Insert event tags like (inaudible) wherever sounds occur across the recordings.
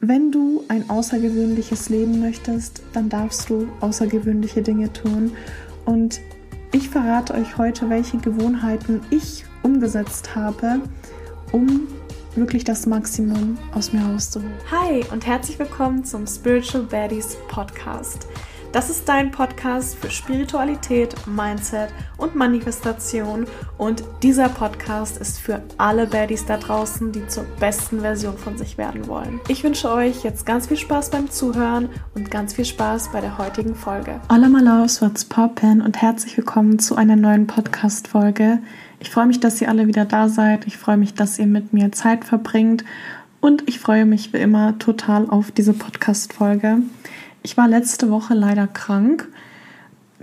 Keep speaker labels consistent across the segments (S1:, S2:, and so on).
S1: wenn du ein außergewöhnliches Leben möchtest, dann darfst du außergewöhnliche Dinge tun. Und ich verrate euch heute, welche Gewohnheiten ich umgesetzt habe, um wirklich das Maximum aus mir rauszuholen.
S2: Hi und herzlich willkommen zum Spiritual Baddies Podcast. Das ist dein Podcast für Spiritualität, Mindset und Manifestation. Und dieser Podcast ist für alle Baddies da draußen, die zur besten Version von sich werden wollen. Ich wünsche euch jetzt ganz viel Spaß beim Zuhören und ganz viel Spaß bei der heutigen Folge.
S1: Hola Malaus, what's poppin' und herzlich willkommen zu einer neuen Podcast-Folge. Ich freue mich, dass ihr alle wieder da seid. Ich freue mich, dass ihr mit mir Zeit verbringt. Und ich freue mich wie immer total auf diese Podcast-Folge. Ich war letzte Woche leider krank.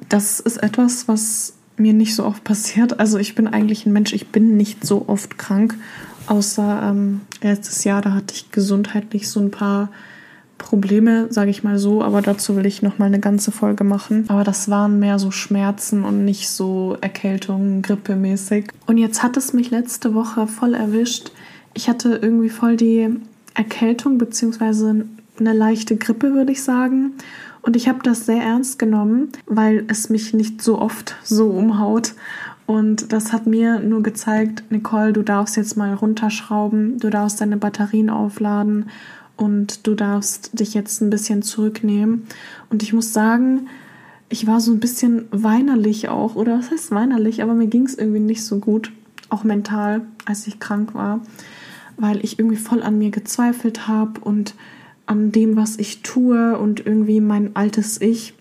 S1: Das ist etwas, was mir nicht so oft passiert. Also ich bin eigentlich ein Mensch, ich bin nicht so oft krank, außer ähm, letztes Jahr, da hatte ich gesundheitlich so ein paar Probleme, sage ich mal so, aber dazu will ich noch mal eine ganze Folge machen. Aber das waren mehr so Schmerzen und nicht so Erkältungen, Grippemäßig. Und jetzt hat es mich letzte Woche voll erwischt. Ich hatte irgendwie voll die Erkältung beziehungsweise eine leichte Grippe, würde ich sagen. Und ich habe das sehr ernst genommen, weil es mich nicht so oft so umhaut. Und das hat mir nur gezeigt, Nicole, du darfst jetzt mal runterschrauben, du darfst deine Batterien aufladen und du darfst dich jetzt ein bisschen zurücknehmen. Und ich muss sagen, ich war so ein bisschen weinerlich auch, oder was heißt weinerlich, aber mir ging es irgendwie nicht so gut, auch mental, als ich krank war, weil ich irgendwie voll an mir gezweifelt habe und an dem, was ich tue und irgendwie mein altes Ich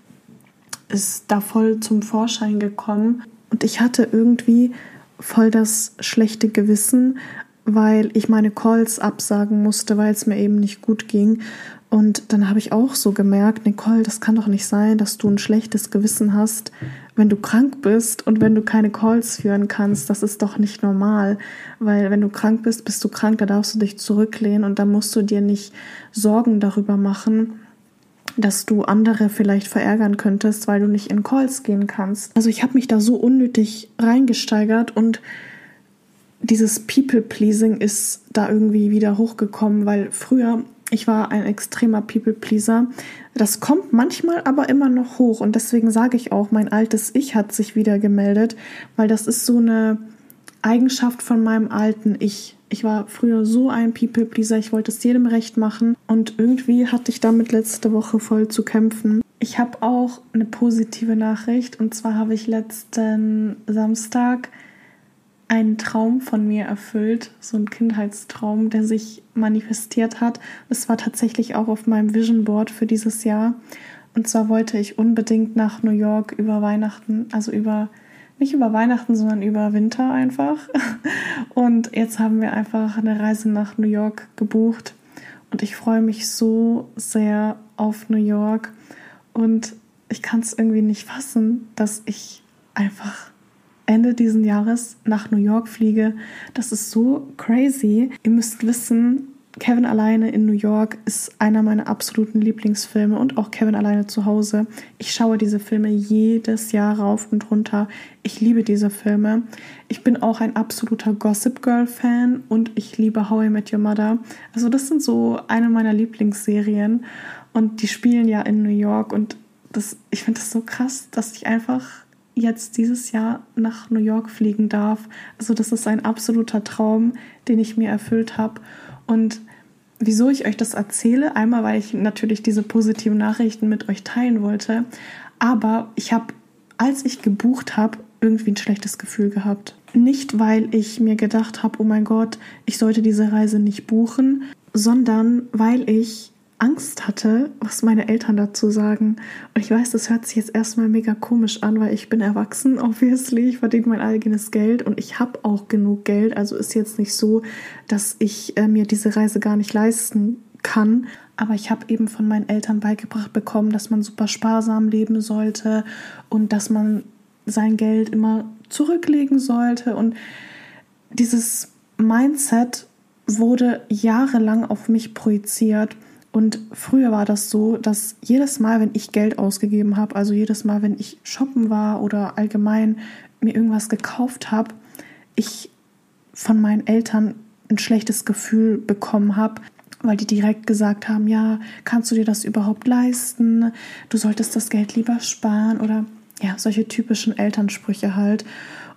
S1: ist da voll zum Vorschein gekommen. Und ich hatte irgendwie voll das schlechte Gewissen, weil ich meine Calls absagen musste, weil es mir eben nicht gut ging. Und dann habe ich auch so gemerkt, Nicole, das kann doch nicht sein, dass du ein schlechtes Gewissen hast, wenn du krank bist und wenn du keine Calls führen kannst. Das ist doch nicht normal, weil wenn du krank bist, bist du krank, da darfst du dich zurücklehnen und da musst du dir nicht Sorgen darüber machen, dass du andere vielleicht verärgern könntest, weil du nicht in Calls gehen kannst. Also ich habe mich da so unnötig reingesteigert und dieses People-Pleasing ist da irgendwie wieder hochgekommen, weil früher ich war ein extremer People-Pleaser. Das kommt manchmal aber immer noch hoch und deswegen sage ich auch, mein altes Ich hat sich wieder gemeldet, weil das ist so eine Eigenschaft von meinem alten Ich. Ich war früher so ein People-Pleaser, ich wollte es jedem recht machen und irgendwie hatte ich damit letzte Woche voll zu kämpfen. Ich habe auch eine positive Nachricht und zwar habe ich letzten Samstag einen Traum von mir erfüllt, so ein Kindheitstraum, der sich manifestiert hat. Es war tatsächlich auch auf meinem Vision Board für dieses Jahr. Und zwar wollte ich unbedingt nach New York über Weihnachten, also über nicht über Weihnachten, sondern über Winter einfach. (laughs) Und jetzt haben wir einfach eine Reise nach New York gebucht. Und ich freue mich so sehr auf New York. Und ich kann es irgendwie nicht fassen, dass ich einfach Ende diesen Jahres nach New York fliege. Das ist so crazy. Ihr müsst wissen, Kevin alleine in New York ist einer meiner absoluten Lieblingsfilme und auch Kevin alleine zu Hause. Ich schaue diese Filme jedes Jahr rauf und runter. Ich liebe diese Filme. Ich bin auch ein absoluter Gossip Girl Fan und ich liebe How I Met Your Mother. Also das sind so eine meiner Lieblingsserien und die spielen ja in New York und das, ich finde das so krass, dass ich einfach jetzt dieses Jahr nach New York fliegen darf. Also das ist ein absoluter Traum, den ich mir erfüllt habe. Und wieso ich euch das erzähle, einmal weil ich natürlich diese positiven Nachrichten mit euch teilen wollte, aber ich habe, als ich gebucht habe, irgendwie ein schlechtes Gefühl gehabt. Nicht, weil ich mir gedacht habe, oh mein Gott, ich sollte diese Reise nicht buchen, sondern weil ich Angst hatte, was meine Eltern dazu sagen. Und ich weiß, das hört sich jetzt erstmal mega komisch an, weil ich bin erwachsen, (laughs) obviously. Ich verdiene mein eigenes Geld und ich habe auch genug Geld. Also ist jetzt nicht so, dass ich äh, mir diese Reise gar nicht leisten kann. Aber ich habe eben von meinen Eltern beigebracht bekommen, dass man super sparsam leben sollte und dass man sein Geld immer zurücklegen sollte. Und dieses Mindset wurde jahrelang auf mich projiziert. Und früher war das so, dass jedes Mal, wenn ich Geld ausgegeben habe, also jedes Mal, wenn ich shoppen war oder allgemein mir irgendwas gekauft habe, ich von meinen Eltern ein schlechtes Gefühl bekommen habe, weil die direkt gesagt haben, ja, kannst du dir das überhaupt leisten? Du solltest das Geld lieber sparen oder ja, solche typischen Elternsprüche halt.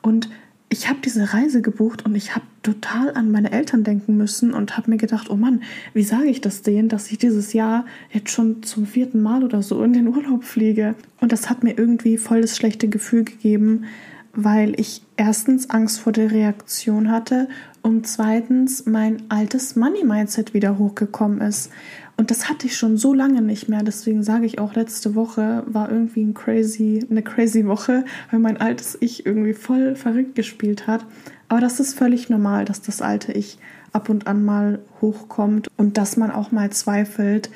S1: Und ich habe diese Reise gebucht und ich habe total an meine Eltern denken müssen und habe mir gedacht, oh Mann, wie sage ich das denen, dass ich dieses Jahr jetzt schon zum vierten Mal oder so in den Urlaub fliege? Und das hat mir irgendwie voll das schlechte Gefühl gegeben, weil ich erstens Angst vor der Reaktion hatte und zweitens mein altes Money-Mindset wieder hochgekommen ist. Und das hatte ich schon so lange nicht mehr. Deswegen sage ich auch, letzte Woche war irgendwie ein crazy, eine crazy Woche, weil mein altes Ich irgendwie voll verrückt gespielt hat. Aber das ist völlig normal, dass das alte Ich ab und an mal hochkommt und dass man auch mal zweifelt.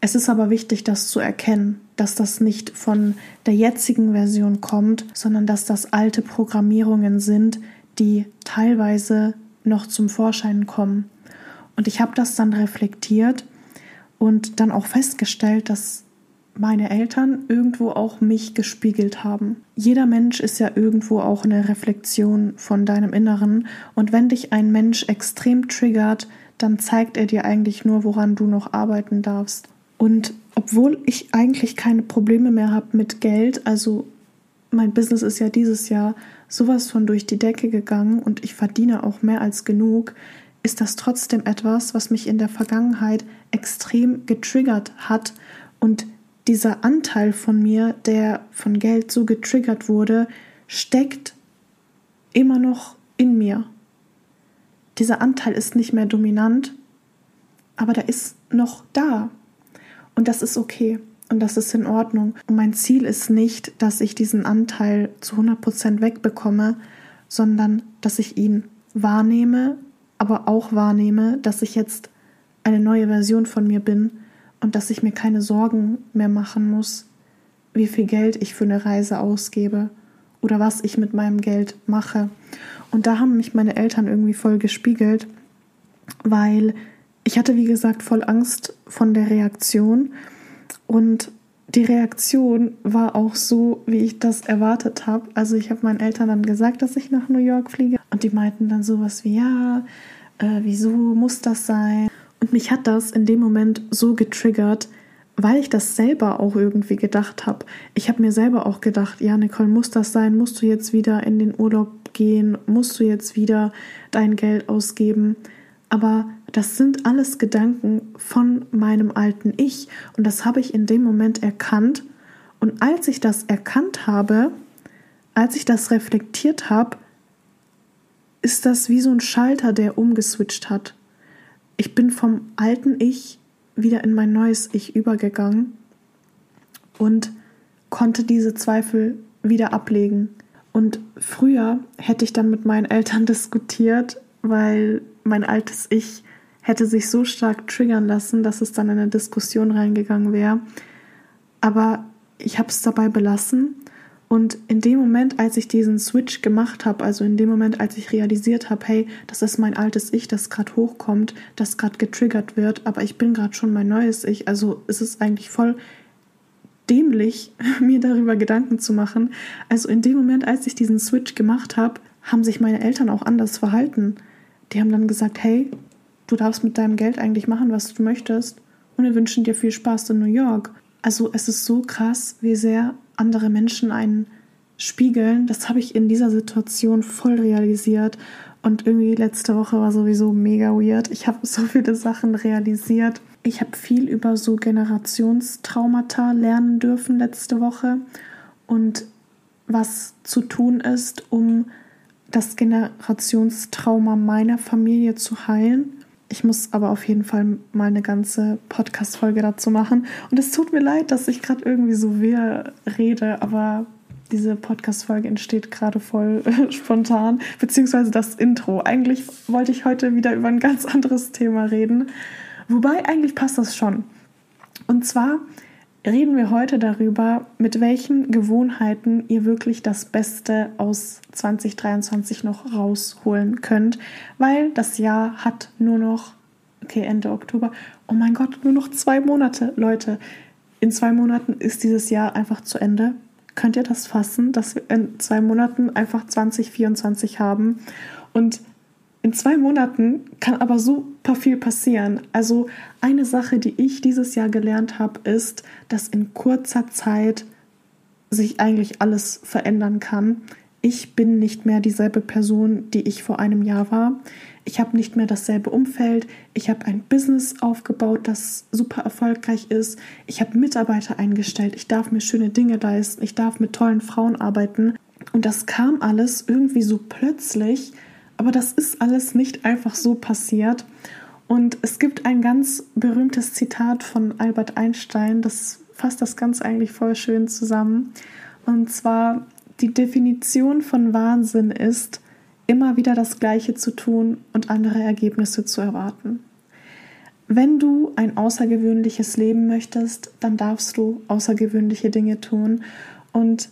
S1: Es ist aber wichtig, das zu erkennen dass das nicht von der jetzigen Version kommt, sondern dass das alte Programmierungen sind, die teilweise noch zum Vorschein kommen. Und ich habe das dann reflektiert und dann auch festgestellt, dass meine Eltern irgendwo auch mich gespiegelt haben. Jeder Mensch ist ja irgendwo auch eine Reflexion von deinem Inneren. Und wenn dich ein Mensch extrem triggert, dann zeigt er dir eigentlich nur, woran du noch arbeiten darfst. Und obwohl ich eigentlich keine Probleme mehr habe mit Geld, also mein Business ist ja dieses Jahr sowas von durch die Decke gegangen und ich verdiene auch mehr als genug, ist das trotzdem etwas, was mich in der Vergangenheit extrem getriggert hat und dieser Anteil von mir, der von Geld so getriggert wurde, steckt immer noch in mir. Dieser Anteil ist nicht mehr dominant, aber der ist noch da. Und das ist okay. Und das ist in Ordnung. Und mein Ziel ist nicht, dass ich diesen Anteil zu 100% wegbekomme, sondern dass ich ihn wahrnehme, aber auch wahrnehme, dass ich jetzt eine neue Version von mir bin und dass ich mir keine Sorgen mehr machen muss, wie viel Geld ich für eine Reise ausgebe oder was ich mit meinem Geld mache. Und da haben mich meine Eltern irgendwie voll gespiegelt, weil ich hatte, wie gesagt, voll Angst von der Reaktion. Und die Reaktion war auch so, wie ich das erwartet habe. Also ich habe meinen Eltern dann gesagt, dass ich nach New York fliege. Und die meinten dann sowas wie, ja, äh, wieso muss das sein? Und mich hat das in dem Moment so getriggert, weil ich das selber auch irgendwie gedacht habe. Ich habe mir selber auch gedacht, ja, Nicole, muss das sein? Musst du jetzt wieder in den Urlaub gehen? Musst du jetzt wieder dein Geld ausgeben? Aber das sind alles Gedanken von meinem alten Ich und das habe ich in dem Moment erkannt. Und als ich das erkannt habe, als ich das reflektiert habe, ist das wie so ein Schalter, der umgeswitcht hat. Ich bin vom alten Ich wieder in mein neues Ich übergegangen und konnte diese Zweifel wieder ablegen. Und früher hätte ich dann mit meinen Eltern (laughs) diskutiert, weil mein altes Ich hätte sich so stark triggern lassen, dass es dann in eine Diskussion reingegangen wäre. Aber ich habe es dabei belassen. Und in dem Moment, als ich diesen Switch gemacht habe, also in dem Moment, als ich realisiert habe, hey, das ist mein altes Ich, das gerade hochkommt, das gerade getriggert wird, aber ich bin gerade schon mein neues Ich, also ist es eigentlich voll dämlich, (laughs) mir darüber Gedanken zu machen. Also in dem Moment, als ich diesen Switch gemacht habe, haben sich meine Eltern auch anders verhalten. Die haben dann gesagt, hey, du darfst mit deinem Geld eigentlich machen, was du möchtest. Und wir wünschen dir viel Spaß in New York. Also es ist so krass, wie sehr andere Menschen einen spiegeln. Das habe ich in dieser Situation voll realisiert. Und irgendwie letzte Woche war sowieso mega weird. Ich habe so viele Sachen realisiert. Ich habe viel über so Generationstraumata lernen dürfen letzte Woche und was zu tun ist, um das Generationstrauma meiner Familie zu heilen. Ich muss aber auf jeden Fall mal eine ganze Podcast-Folge dazu machen. Und es tut mir leid, dass ich gerade irgendwie so wehr rede, aber diese Podcast-Folge entsteht gerade voll (laughs) spontan, beziehungsweise das Intro. Eigentlich wollte ich heute wieder über ein ganz anderes Thema reden. Wobei eigentlich passt das schon. Und zwar reden wir heute darüber, mit welchen Gewohnheiten ihr wirklich das Beste aus 2023 noch rausholen könnt, weil das Jahr hat nur noch, okay, Ende Oktober, oh mein Gott, nur noch zwei Monate, Leute. In zwei Monaten ist dieses Jahr einfach zu Ende. Könnt ihr das fassen, dass wir in zwei Monaten einfach 2024 haben? Und in zwei Monaten kann aber super viel passieren. Also eine Sache, die ich dieses Jahr gelernt habe, ist, dass in kurzer Zeit sich eigentlich alles verändern kann. Ich bin nicht mehr dieselbe Person, die ich vor einem Jahr war. Ich habe nicht mehr dasselbe Umfeld. Ich habe ein Business aufgebaut, das super erfolgreich ist. Ich habe Mitarbeiter eingestellt. Ich darf mir schöne Dinge leisten. Ich darf mit tollen Frauen arbeiten. Und das kam alles irgendwie so plötzlich. Aber das ist alles nicht einfach so passiert. Und es gibt ein ganz berühmtes Zitat von Albert Einstein, das fasst das Ganze eigentlich voll schön zusammen. Und zwar, die Definition von Wahnsinn ist, immer wieder das Gleiche zu tun und andere Ergebnisse zu erwarten. Wenn du ein außergewöhnliches Leben möchtest, dann darfst du außergewöhnliche Dinge tun. Und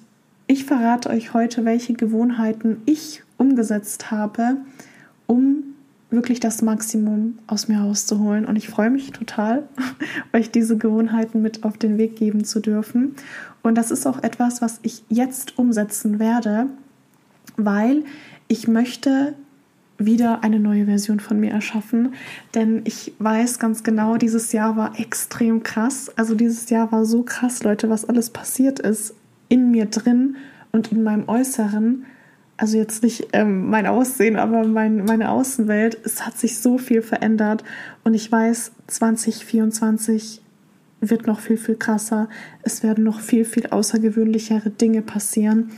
S1: ich verrate euch heute, welche Gewohnheiten ich umgesetzt habe, um wirklich das Maximum aus mir rauszuholen. Und ich freue mich total, (laughs) euch diese Gewohnheiten mit auf den Weg geben zu dürfen. Und das ist auch etwas, was ich jetzt umsetzen werde, weil ich möchte wieder eine neue Version von mir erschaffen, denn ich weiß ganz genau, dieses Jahr war extrem krass. Also dieses Jahr war so krass, Leute, was alles passiert ist in mir drin und in meinem Äußeren. Also jetzt nicht ähm, mein Aussehen, aber mein, meine Außenwelt. Es hat sich so viel verändert und ich weiß, 2024 wird noch viel, viel krasser. Es werden noch viel, viel außergewöhnlichere Dinge passieren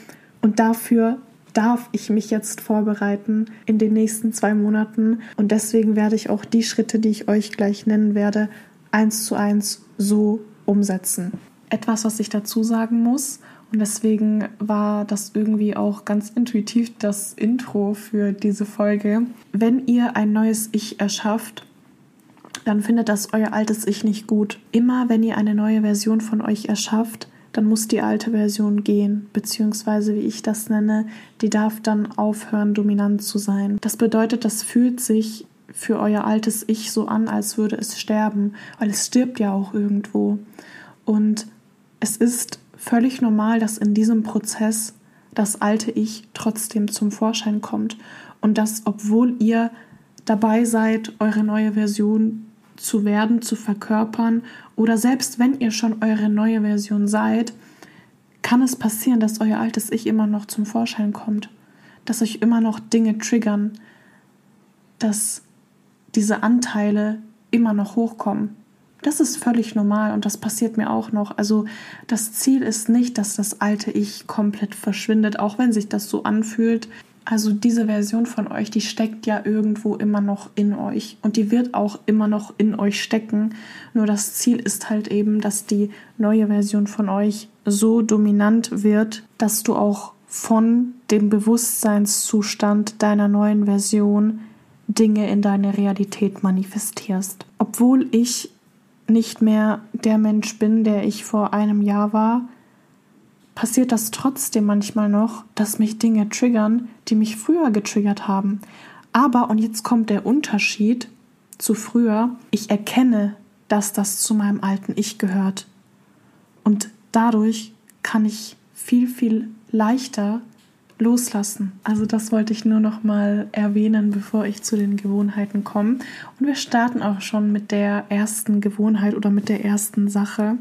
S1: und dafür darf ich mich jetzt vorbereiten in den nächsten zwei Monaten. Und deswegen werde ich auch die Schritte, die ich euch gleich nennen werde, eins zu eins so umsetzen. Etwas, was ich dazu sagen muss, deswegen war das irgendwie auch ganz intuitiv das Intro für diese Folge. Wenn ihr ein neues Ich erschafft, dann findet das euer altes Ich nicht gut. Immer wenn ihr eine neue Version von euch erschafft, dann muss die alte Version gehen, beziehungsweise wie ich das nenne, die darf dann aufhören, dominant zu sein. Das bedeutet, das fühlt sich für euer altes Ich so an, als würde es sterben, weil es stirbt ja auch irgendwo. Und es ist völlig normal, dass in diesem Prozess das alte Ich trotzdem zum Vorschein kommt und dass, obwohl ihr dabei seid, eure neue Version zu werden, zu verkörpern oder selbst wenn ihr schon eure neue Version seid, kann es passieren, dass euer altes Ich immer noch zum Vorschein kommt, dass euch immer noch Dinge triggern, dass diese Anteile immer noch hochkommen. Das ist völlig normal und das passiert mir auch noch. Also das Ziel ist nicht, dass das alte Ich komplett verschwindet, auch wenn sich das so anfühlt. Also diese Version von euch, die steckt ja irgendwo immer noch in euch und die wird auch immer noch in euch stecken. Nur das Ziel ist halt eben, dass die neue Version von euch so dominant wird, dass du auch von dem Bewusstseinszustand deiner neuen Version Dinge in deine Realität manifestierst. Obwohl ich nicht mehr der Mensch bin, der ich vor einem Jahr war, passiert das trotzdem manchmal noch, dass mich Dinge triggern, die mich früher getriggert haben. Aber, und jetzt kommt der Unterschied zu früher, ich erkenne, dass das zu meinem alten Ich gehört. Und dadurch kann ich viel, viel leichter loslassen. Also das wollte ich nur noch mal erwähnen, bevor ich zu den Gewohnheiten komme. Und wir starten auch schon mit der ersten Gewohnheit oder mit der ersten Sache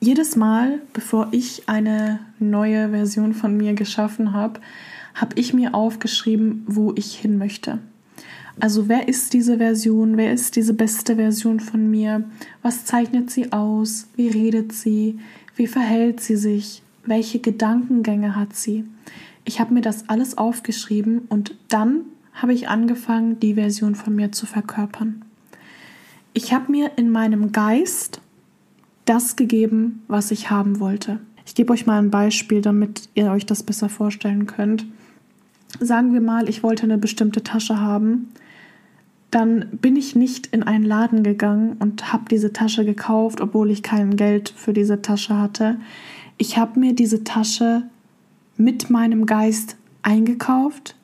S1: jedes Mal, bevor ich eine neue Version von mir geschaffen habe, habe ich mir aufgeschrieben, wo ich hin möchte. Also wer ist diese Version? Wer ist diese beste Version von mir? Was zeichnet sie aus? Wie redet sie? Wie verhält sie sich? Welche Gedankengänge hat sie? Ich habe mir das alles aufgeschrieben und dann habe ich angefangen, die Version von mir zu verkörpern. Ich habe mir in meinem Geist das gegeben, was ich haben wollte. Ich gebe euch mal ein Beispiel, damit ihr euch das besser vorstellen könnt. Sagen wir mal, ich wollte eine bestimmte Tasche haben. Dann bin ich nicht in einen Laden gegangen und habe diese Tasche gekauft, obwohl ich kein Geld für diese Tasche hatte. Ich habe mir diese Tasche mit meinem Geist eingekauft,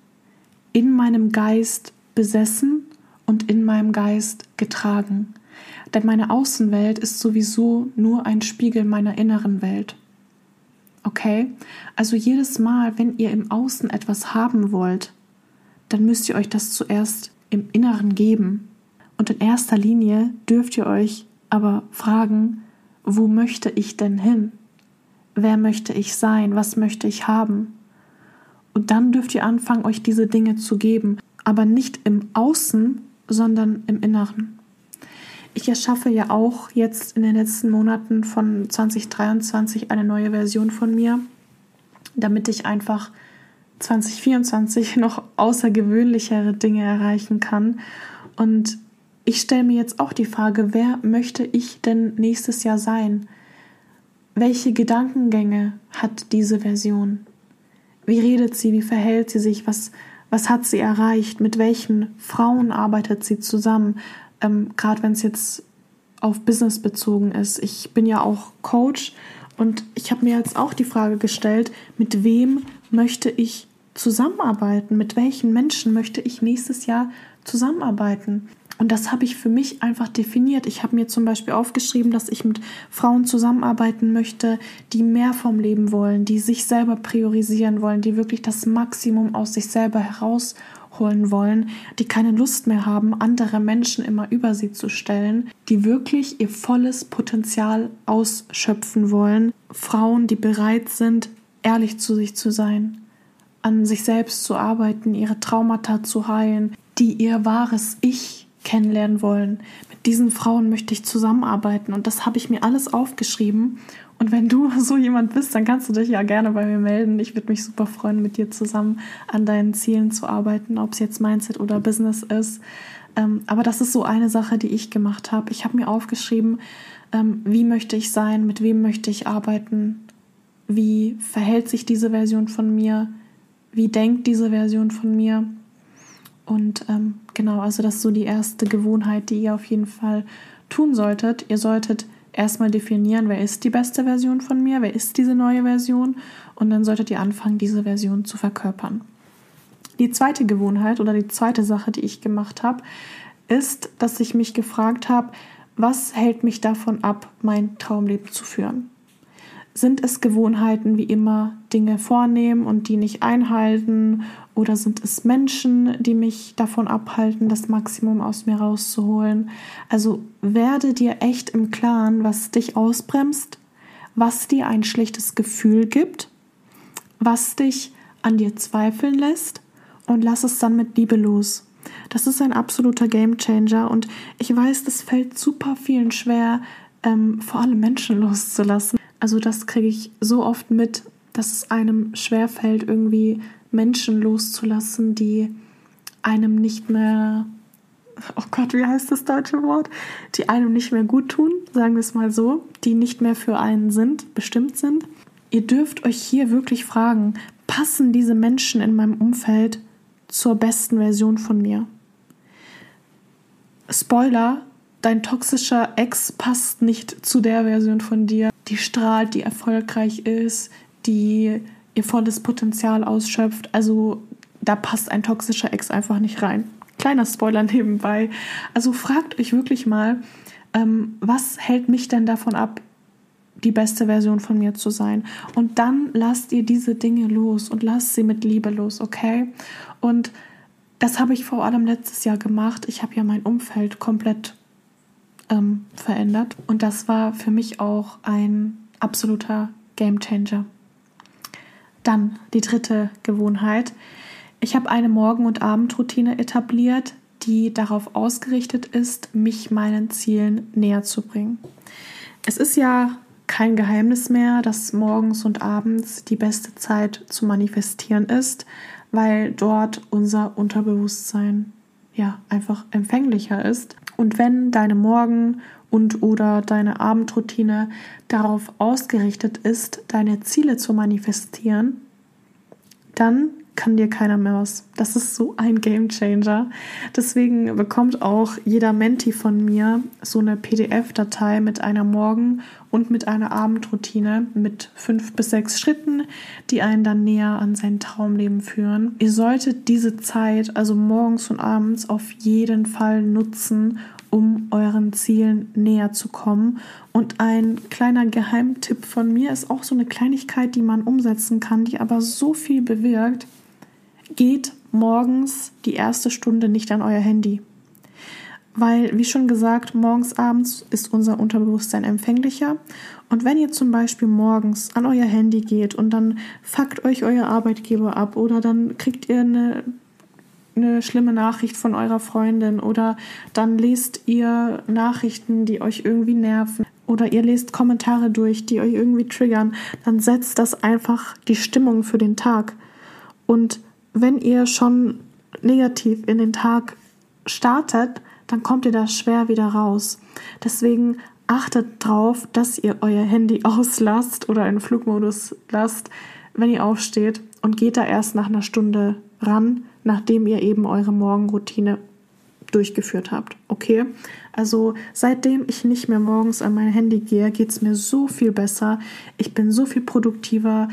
S1: in meinem Geist besessen und in meinem Geist getragen. Denn meine Außenwelt ist sowieso nur ein Spiegel meiner inneren Welt. Okay? Also jedes Mal, wenn ihr im Außen etwas haben wollt, dann müsst ihr euch das zuerst im Inneren geben. Und in erster Linie dürft ihr euch aber fragen, wo möchte ich denn hin? Wer möchte ich sein? Was möchte ich haben? Und dann dürft ihr anfangen, euch diese Dinge zu geben, aber nicht im Außen, sondern im Inneren. Ich erschaffe ja auch jetzt in den letzten Monaten von 2023 eine neue Version von mir, damit ich einfach 2024 (laughs) noch außergewöhnlichere Dinge erreichen kann. Und ich stelle mir jetzt auch die Frage, wer möchte ich denn nächstes Jahr sein? Welche Gedankengänge hat diese Version? Wie redet sie? Wie verhält sie sich? Was, was hat sie erreicht? Mit welchen Frauen arbeitet sie zusammen? Ähm, Gerade wenn es jetzt auf Business bezogen ist. Ich bin ja auch Coach und ich habe mir jetzt auch die Frage gestellt, mit wem möchte ich zusammenarbeiten? Mit welchen Menschen möchte ich nächstes Jahr zusammenarbeiten? Und das habe ich für mich einfach definiert. Ich habe mir zum Beispiel aufgeschrieben, dass ich mit Frauen zusammenarbeiten möchte, die mehr vom Leben wollen, die sich selber priorisieren wollen, die wirklich das Maximum aus sich selber herausholen wollen, die keine Lust mehr haben, andere Menschen immer über sie zu stellen, die wirklich ihr volles Potenzial ausschöpfen wollen. Frauen, die bereit sind, ehrlich zu sich zu sein, an sich selbst zu arbeiten, ihre Traumata zu heilen, die ihr wahres Ich kennenlernen wollen. Mit diesen Frauen möchte ich zusammenarbeiten und das habe ich mir alles aufgeschrieben. Und wenn du (laughs) so jemand bist, dann kannst du dich ja gerne bei mir melden. Ich würde mich super freuen, mit dir zusammen an deinen Zielen zu arbeiten, ob es jetzt Mindset oder Business ist. Ähm, aber das ist so eine Sache, die ich gemacht habe. Ich habe mir aufgeschrieben, ähm, wie möchte ich sein, mit wem möchte ich arbeiten, wie verhält sich diese Version von mir, wie denkt diese Version von mir und ähm, genau, also das ist so die erste Gewohnheit, die ihr auf jeden Fall tun solltet. Ihr solltet erstmal definieren, wer ist die beste Version von mir, wer ist diese neue Version und dann solltet ihr anfangen, diese Version zu verkörpern. Die zweite Gewohnheit oder die zweite Sache, die ich gemacht habe, ist, dass ich mich gefragt habe, was hält mich davon ab, mein Traumleben zu führen? Sind es Gewohnheiten wie immer Dinge vornehmen und die nicht einhalten? Oder sind es Menschen, die mich davon abhalten, das Maximum aus mir rauszuholen? Also werde dir echt im Klaren, was dich ausbremst, was dir ein schlechtes Gefühl gibt, was dich an dir zweifeln lässt und lass es dann mit Liebe los. Das ist ein absoluter Gamechanger und ich weiß, das fällt super vielen schwer, ähm, vor allem Menschen (laughs) loszulassen. Also das kriege ich so oft mit, dass es einem schwerfällt, irgendwie Menschen loszulassen, die einem nicht mehr, oh Gott, wie heißt das deutsche Wort, die einem nicht mehr gut tun, sagen wir es mal so, die nicht mehr für einen sind, bestimmt sind. Ihr dürft euch hier wirklich fragen, passen diese Menschen in meinem Umfeld zur besten Version von mir? Spoiler, dein toxischer Ex passt nicht zu der Version von dir, die strahlt, die erfolgreich ist, die ihr volles Potenzial ausschöpft. Also da passt ein toxischer Ex einfach nicht rein. Kleiner Spoiler nebenbei. Also fragt euch wirklich mal, ähm, was hält mich denn davon ab, die beste Version von mir zu sein? Und dann lasst ihr diese Dinge los und lasst sie mit Liebe los, okay? Und das habe ich vor allem letztes Jahr gemacht. Ich habe ja mein Umfeld komplett ähm, verändert. Und das war für mich auch ein absoluter Game Changer. Dann die dritte Gewohnheit. Ich habe eine Morgen- und Abendroutine etabliert, die darauf ausgerichtet ist, mich meinen Zielen näher zu bringen. Es ist ja kein Geheimnis mehr, dass morgens und abends die beste Zeit zu manifestieren ist, weil dort unser Unterbewusstsein ja einfach empfänglicher ist. Und wenn deine Morgen- und oder deine Abendroutine darauf ausgerichtet ist, deine Ziele zu manifestieren, dann kann dir keiner mehr was. Das ist so ein Game Changer. Deswegen bekommt auch jeder Menti von mir so eine PDF-Datei mit einer Morgen- und mit einer Abendroutine mit fünf bis sechs Schritten, die einen dann näher an sein Traumleben führen. Ihr solltet diese Zeit, also morgens und abends, auf jeden Fall nutzen, um euren Zielen näher zu kommen. Und ein kleiner Geheimtipp von mir ist auch so eine Kleinigkeit, die man umsetzen kann, die aber so viel bewirkt. Geht morgens die erste Stunde nicht an euer Handy. Weil, wie schon gesagt, morgens, abends ist unser Unterbewusstsein empfänglicher. Und wenn ihr zum Beispiel morgens an euer Handy geht und dann fuckt euch euer Arbeitgeber ab oder dann kriegt ihr eine, eine schlimme Nachricht von eurer Freundin oder dann lest ihr Nachrichten, die euch irgendwie nerven oder ihr lest Kommentare durch, die euch irgendwie triggern, dann setzt das einfach die Stimmung für den Tag. Und wenn ihr schon negativ in den Tag startet, dann kommt ihr da schwer wieder raus. Deswegen achtet drauf, dass ihr euer Handy (laughs) auslasst oder in Flugmodus lasst, wenn ihr aufsteht und geht da erst nach einer Stunde ran, nachdem ihr eben eure Morgenroutine durchgeführt habt. Okay? Also seitdem ich nicht mehr morgens an mein Handy gehe, geht es mir so viel besser. Ich bin so viel produktiver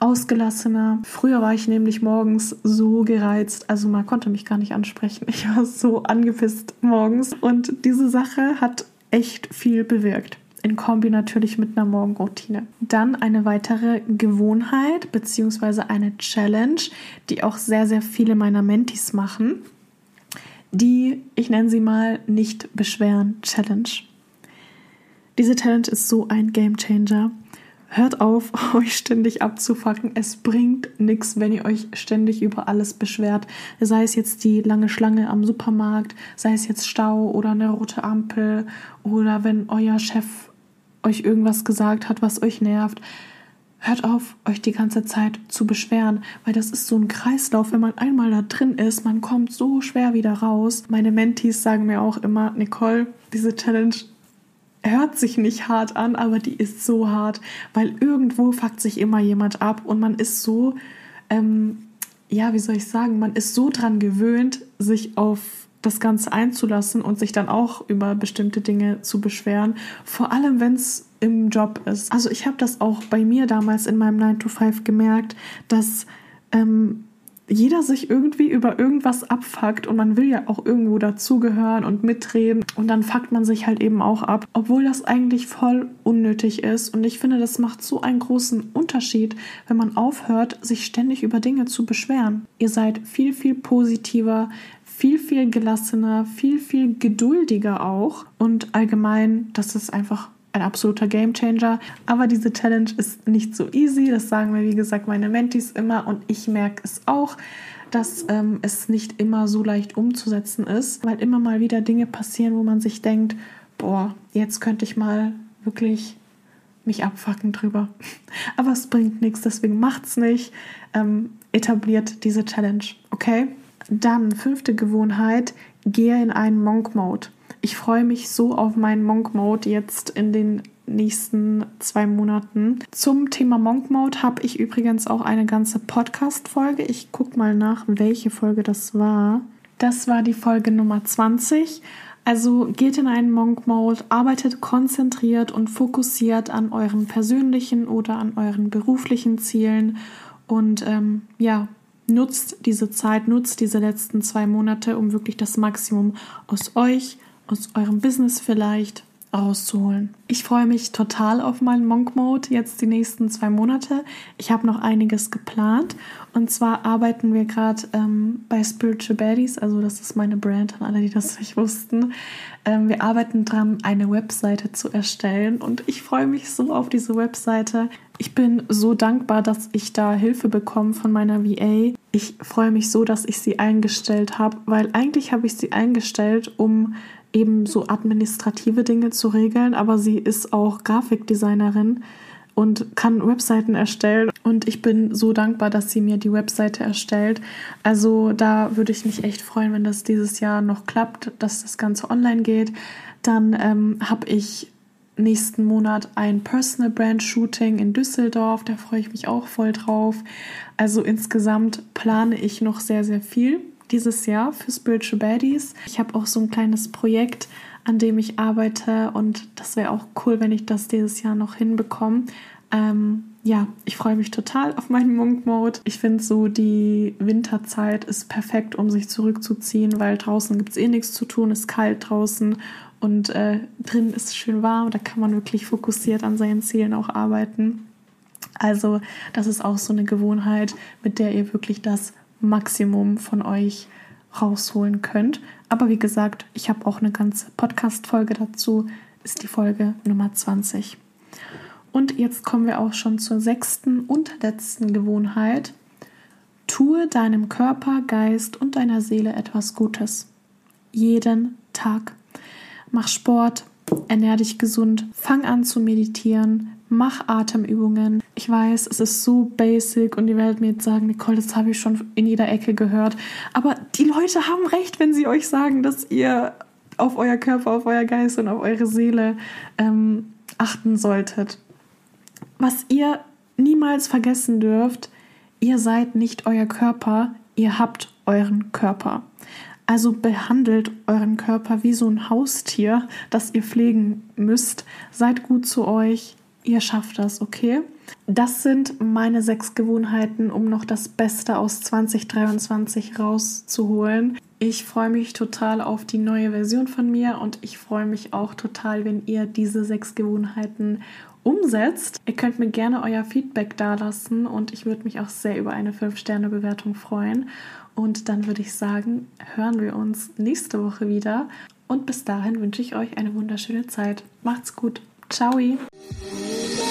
S1: ausgelassener. Früher war ich nämlich morgens so gereizt, also man konnte mich gar nicht ansprechen. Ich war so angepisst morgens und diese Sache hat echt viel bewirkt. In Kombi natürlich mit einer Morgenroutine. Dann eine weitere Gewohnheit bzw. eine Challenge, die auch sehr, sehr viele meiner Mentis machen. Die, ich nenne sie mal, nicht beschweren Challenge. Diese Challenge ist so ein Game Changer. Hört auf, (laughs) euch ständig abzufacken. Es bringt nichts, wenn ihr euch ständig über alles beschwert. Sei es jetzt die lange Schlange am Supermarkt, sei es jetzt Stau oder eine rote Ampel oder wenn euer Chef euch irgendwas gesagt hat, was euch nervt. Hört auf, euch die ganze Zeit zu beschweren, weil das ist so ein Kreislauf. Wenn man einmal da drin ist, man kommt so schwer wieder raus. Meine Mentees sagen mir auch immer, Nicole, diese Challenge hört sich nicht hart an, aber die ist so hart, weil irgendwo fuckt sich immer jemand ab und man ist so, ähm, ja, wie soll ich sagen, man ist so dran gewöhnt, sich auf das Ganze einzulassen und sich dann auch über bestimmte Dinge zu beschweren, vor allem wenn es im Job ist. Also ich habe das auch bei mir damals in meinem 9 to 5 gemerkt, dass ähm, jeder sich irgendwie über irgendwas abfuckt und man will ja auch irgendwo dazugehören und mitreden. Und dann fuckt man sich halt eben auch ab, obwohl das eigentlich voll unnötig ist. Und ich finde, das macht so einen großen Unterschied, wenn man aufhört, sich ständig über Dinge zu beschweren. Ihr seid viel, viel positiver, viel, viel gelassener, viel, viel geduldiger auch. Und allgemein, das ist einfach ein absoluter Gamechanger. Aber diese Challenge ist nicht so easy. Das sagen mir, wie gesagt, meine Mentis immer. Und ich merke es auch, dass ähm, es nicht immer so leicht umzusetzen ist, weil immer mal wieder Dinge passieren, wo man sich denkt, boah, jetzt könnte ich mal wirklich mich abfacken drüber. (laughs) Aber es bringt nichts, deswegen macht's nicht. Ähm, etabliert diese Challenge, okay? Dann fünfte Gewohnheit, gehe in einen Monk-Mode. Ich freue mich so auf meinen Monk Mode jetzt in den nächsten zwei Monaten. Zum Thema Monk Mode habe ich übrigens auch eine ganze Podcast-Folge. Ich gucke mal nach, welche Folge das war. Das war die Folge Nummer 20. Also geht in einen Monk Mode, arbeitet konzentriert und fokussiert an euren persönlichen oder an euren beruflichen Zielen und ähm, ja, nutzt diese Zeit, nutzt diese letzten zwei Monate, um wirklich das Maximum aus euch, aus eurem Business vielleicht rauszuholen. Ich freue mich total auf meinen Monk Mode jetzt die nächsten zwei Monate. Ich habe noch einiges geplant und zwar arbeiten wir gerade ähm, bei Spiritual Baddies, also das ist meine Brand an alle, die das nicht wussten. Ähm, wir arbeiten dran, eine Webseite zu erstellen und ich freue mich so auf diese Webseite. Ich bin so dankbar, dass ich da Hilfe bekomme von meiner VA. Ich freue mich so, dass ich sie eingestellt habe, weil eigentlich habe ich sie eingestellt, um eben so administrative Dinge zu regeln, aber sie ist auch Grafikdesignerin und kann Webseiten erstellen. Und ich bin so dankbar, dass sie mir die Webseite erstellt. Also da würde ich mich echt freuen, wenn das dieses Jahr noch klappt, dass das Ganze online geht. Dann ähm, habe ich nächsten Monat ein Personal Brand Shooting in Düsseldorf. Da freue ich mich auch voll drauf. Also insgesamt plane ich noch sehr, sehr viel dieses Jahr für Spiritual Baddies. Ich habe auch so ein kleines Projekt, an dem ich arbeite und das wäre auch cool, wenn ich das dieses Jahr noch hinbekomme. Ähm, ja, ich freue mich total auf meinen Monk Mode. Ich finde so, die Winterzeit ist perfekt, um sich zurückzuziehen, weil draußen gibt es eh nichts zu tun, ist kalt draußen und äh, drin ist es schön warm. Da kann man wirklich fokussiert an seinen Zielen auch arbeiten. Also, das ist auch so eine Gewohnheit, mit der ihr wirklich das Maximum von euch rausholen könnt. Aber wie gesagt, ich habe auch eine ganze Podcast-Folge dazu, ist die Folge Nummer 20. Und jetzt kommen wir auch schon zur sechsten und letzten Gewohnheit. Tue deinem Körper, Geist und deiner Seele etwas Gutes. Jeden Tag. Mach Sport, ernähr dich gesund, fang an zu meditieren, mach Atemübungen. Ich weiß, es ist so basic und ihr werdet mir jetzt sagen, Nicole, das habe ich schon in jeder Ecke gehört. Aber die Leute haben recht, wenn sie euch sagen, dass ihr auf euer Körper, auf euer Geist und auf eure Seele ähm, achten solltet. Was ihr niemals vergessen dürft, ihr seid nicht euer Körper, ihr habt euren Körper. Also behandelt euren Körper wie so ein Haustier, das ihr pflegen müsst. Seid gut zu euch, ihr schafft das, okay? Das sind meine sechs Gewohnheiten, um noch das Beste aus 2023 rauszuholen. Ich freue mich total auf die neue Version von mir und ich freue mich auch total, wenn ihr diese sechs Gewohnheiten umsetzt. Ihr könnt mir gerne euer Feedback dalassen und ich würde mich auch sehr über eine 5-Sterne-Bewertung freuen. Und dann würde ich sagen, hören wir uns nächste Woche wieder. Und bis dahin wünsche ich euch eine wunderschöne Zeit. Macht's gut. Ciao.